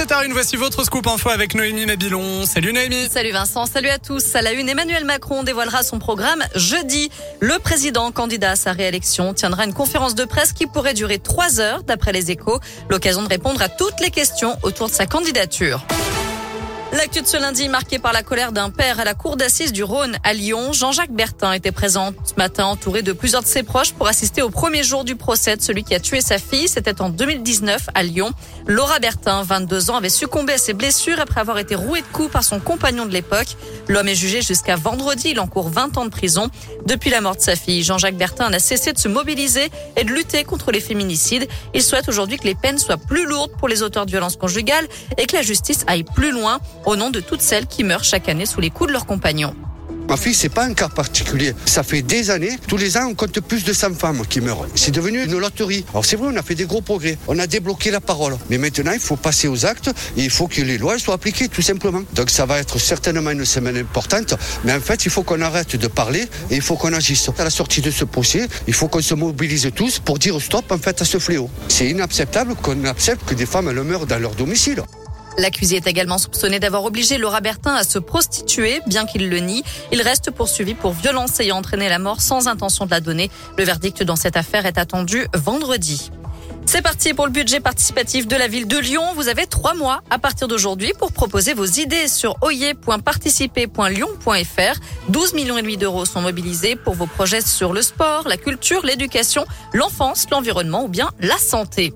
7h01, voici votre scoop info avec Noémie Mabilon. Salut Noémie. Salut Vincent, salut à tous. À la une, Emmanuel Macron dévoilera son programme jeudi. Le président candidat à sa réélection tiendra une conférence de presse qui pourrait durer trois heures d'après les échos. L'occasion de répondre à toutes les questions autour de sa candidature. L'actu de ce lundi marqué par la colère d'un père à la cour d'assises du Rhône à Lyon. Jean-Jacques Bertin était présent ce matin entouré de plusieurs de ses proches pour assister au premier jour du procès de celui qui a tué sa fille. C'était en 2019 à Lyon. Laura Bertin, 22 ans, avait succombé à ses blessures après avoir été rouée de coups par son compagnon de l'époque. L'homme est jugé jusqu'à vendredi. Il encourt 20 ans de prison. Depuis la mort de sa fille, Jean-Jacques Bertin n'a cessé de se mobiliser et de lutter contre les féminicides. Il souhaite aujourd'hui que les peines soient plus lourdes pour les auteurs de violences conjugales et que la justice aille plus loin au nom de toutes celles qui meurent chaque année sous les coups de leurs compagnons. Ma fille, c'est pas un cas particulier. Ça fait des années, tous les ans, on compte plus de 100 femmes qui meurent. C'est devenu une loterie. Alors c'est vrai, on a fait des gros progrès. On a débloqué la parole. Mais maintenant, il faut passer aux actes et il faut que les lois soient appliquées, tout simplement. Donc ça va être certainement une semaine importante. Mais en fait, il faut qu'on arrête de parler et il faut qu'on agisse. À la sortie de ce procès, il faut qu'on se mobilise tous pour dire stop en fait à ce fléau. C'est inacceptable qu'on accepte que des femmes meurent dans leur domicile. L'accusé est également soupçonné d'avoir obligé Laura Bertin à se prostituer, bien qu'il le nie. Il reste poursuivi pour violence ayant entraîné la mort sans intention de la donner. Le verdict dans cette affaire est attendu vendredi. C'est parti pour le budget participatif de la ville de Lyon. Vous avez trois mois à partir d'aujourd'hui pour proposer vos idées sur oyer.participer.lyon.fr. 12 millions et demi d'euros sont mobilisés pour vos projets sur le sport, la culture, l'éducation, l'enfance, l'environnement ou bien la santé.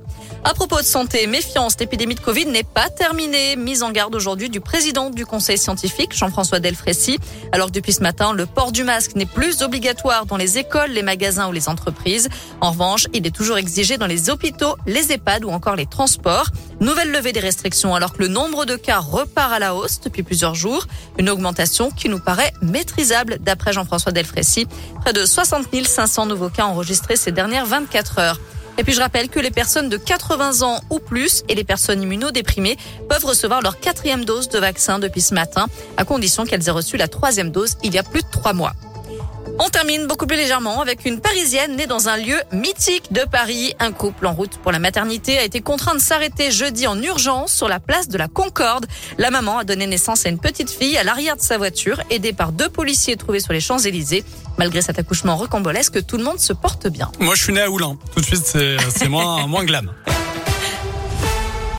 À propos de santé, méfiance, l'épidémie de Covid n'est pas terminée. Mise en garde aujourd'hui du président du conseil scientifique, Jean-François Delfrécy. Alors que depuis ce matin, le port du masque n'est plus obligatoire dans les écoles, les magasins ou les entreprises. En revanche, il est toujours exigé dans les hôpitaux, les EHPAD ou encore les transports. Nouvelle levée des restrictions alors que le nombre de cas repart à la hausse depuis plusieurs jours. Une augmentation qui nous paraît maîtrisable d'après Jean-François Delfrécy. Près de 60 500 nouveaux cas enregistrés ces dernières 24 heures. Et puis je rappelle que les personnes de 80 ans ou plus et les personnes immunodéprimées peuvent recevoir leur quatrième dose de vaccin depuis ce matin, à condition qu'elles aient reçu la troisième dose il y a plus de trois mois. On termine beaucoup plus légèrement avec une Parisienne née dans un lieu mythique de Paris. Un couple en route pour la maternité a été contraint de s'arrêter jeudi en urgence sur la place de la Concorde. La maman a donné naissance à une petite fille à l'arrière de sa voiture, aidée par deux policiers trouvés sur les Champs-Élysées. Malgré cet accouchement rocambolesque, tout le monde se porte bien. Moi, je suis né à Oulin. Tout de suite, c'est moins, moins glam.